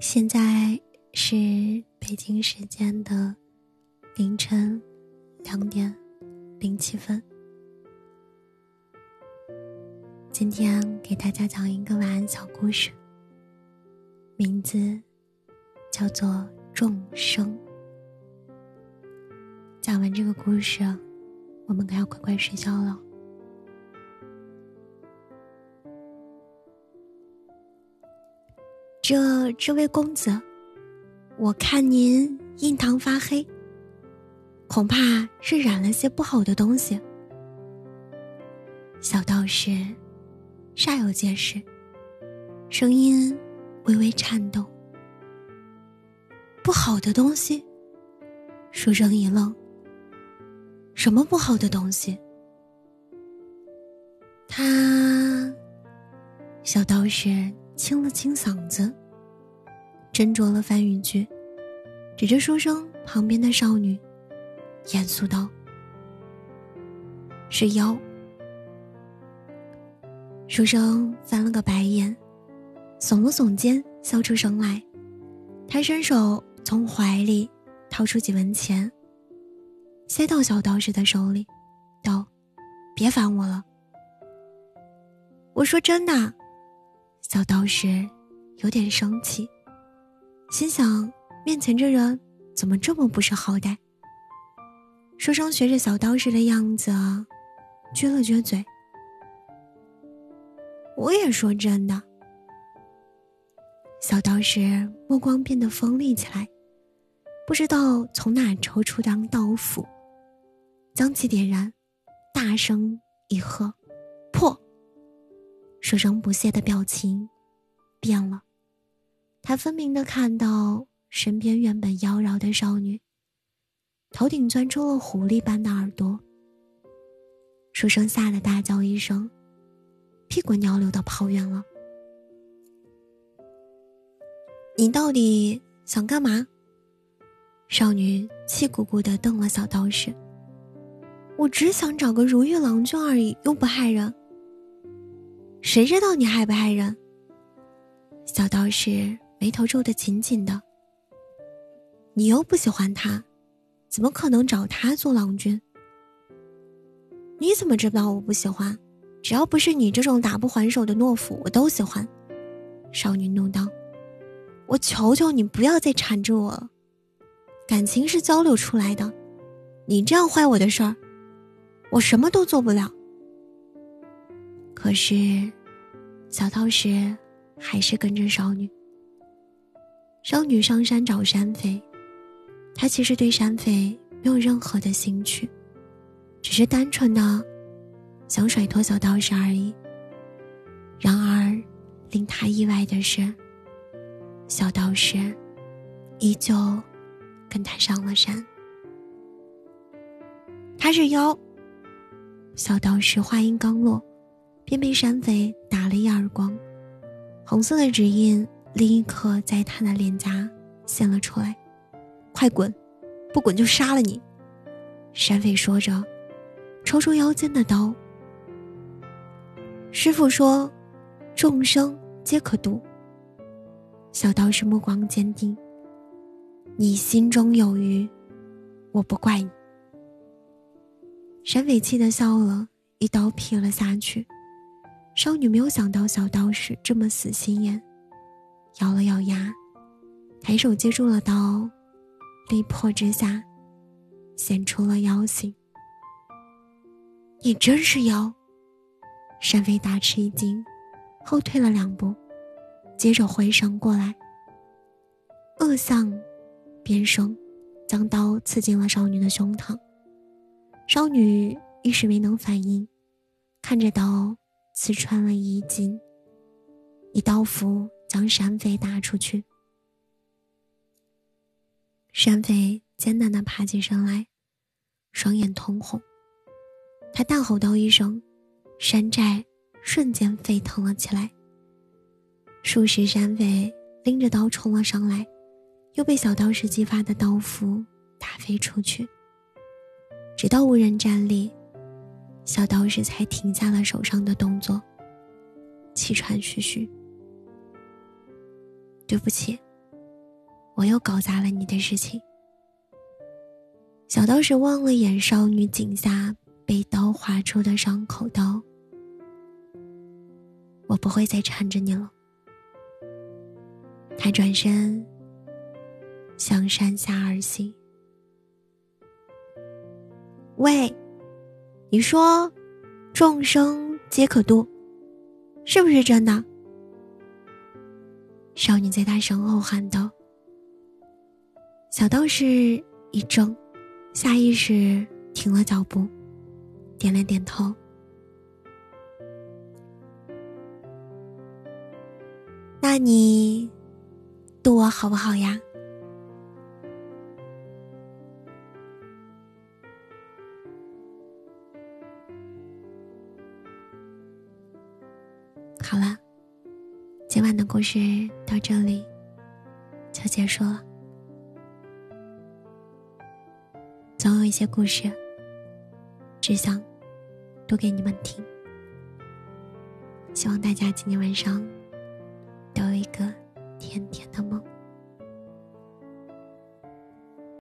现在是北京时间的凌晨两点零七分。今天给大家讲一个晚安小故事，名字叫做《众生》。讲完这个故事，我们可要乖乖睡觉了。这这位公子，我看您印堂发黑，恐怕是染了些不好的东西。小道士煞有介事，声音微微颤抖。不好的东西，书生一愣。什么不好的东西？他，小道士清了清嗓子。斟酌了翻语句，指着书生旁边的少女，严肃道：“是妖。”书生翻了个白眼，耸了耸肩，笑出声来。他伸手从怀里掏出几文钱，塞到小道士的手里，道：“别烦我了。”我说真的，小道士有点生气。心想：面前这人怎么这么不识好歹？书生学着小道士的样子，撅了撅嘴。我也说真的。小道士目光变得锋利起来，不知道从哪抽出张刀斧，将其点燃，大声一喝：“破！”书生不屑的表情变了。他分明的看到身边原本妖娆的少女，头顶钻出了狐狸般的耳朵。书生吓得大叫一声，屁滚尿流的跑远了。你到底想干嘛？少女气鼓鼓的瞪了小道士。我只想找个如意郎君而已，又不害人。谁知道你害不害人？小道士。眉头皱得紧紧的。你又不喜欢他，怎么可能找他做郎君？你怎么知道我不喜欢？只要不是你这种打不还手的懦夫，我都喜欢。少女怒道：“我求求你不要再缠着我了，感情是交流出来的。你这样坏我的事儿，我什么都做不了。”可是，小道士还是跟着少女。少女上山找山匪，她其实对山匪没有任何的兴趣，只是单纯的想甩脱小道士而已。然而，令她意外的是，小道士依旧跟她上了山。他是妖。小道士话音刚落，便被山匪打了一耳光，红色的指印。立刻在他的脸颊现了出来，快滚！不滚就杀了你！山匪说着，抽出腰间的刀。师傅说：“众生皆可渡。”小道士目光坚定：“你心中有余，我不怪你。”山匪气得笑了，一刀劈了下去。少女没有想到小道士这么死心眼。咬了咬牙，抬手接住了刀，力破之下，显出了妖性。你真是妖！山飞大吃一惊，后退了两步，接着回身过来，恶相边生，将刀刺进了少女的胸膛。少女一时没能反应，看着刀刺穿了衣襟，一刀斧。将山匪打出去。山匪艰难的爬起身来，双眼通红。他大吼道一声，山寨瞬间沸腾了起来。数十山匪拎着刀冲了上来，又被小道士激发的刀斧打飞出去。直到无人站立，小道士才停下了手上的动作，气喘吁吁。对不起，我又搞砸了你的事情。小道士望了眼少女颈下被刀划出的伤口，道：“我不会再缠着你了。”他转身向山下而行。喂，你说，众生皆可度，是不是真的？少女在他身后喊道。小道士一怔。下意识停了脚步，点了点头。那你对我好不好呀？好了，今晚的故事到这里就结束了。总有一些故事。只想读给你们听。希望大家今天晚上都有一个甜甜的梦。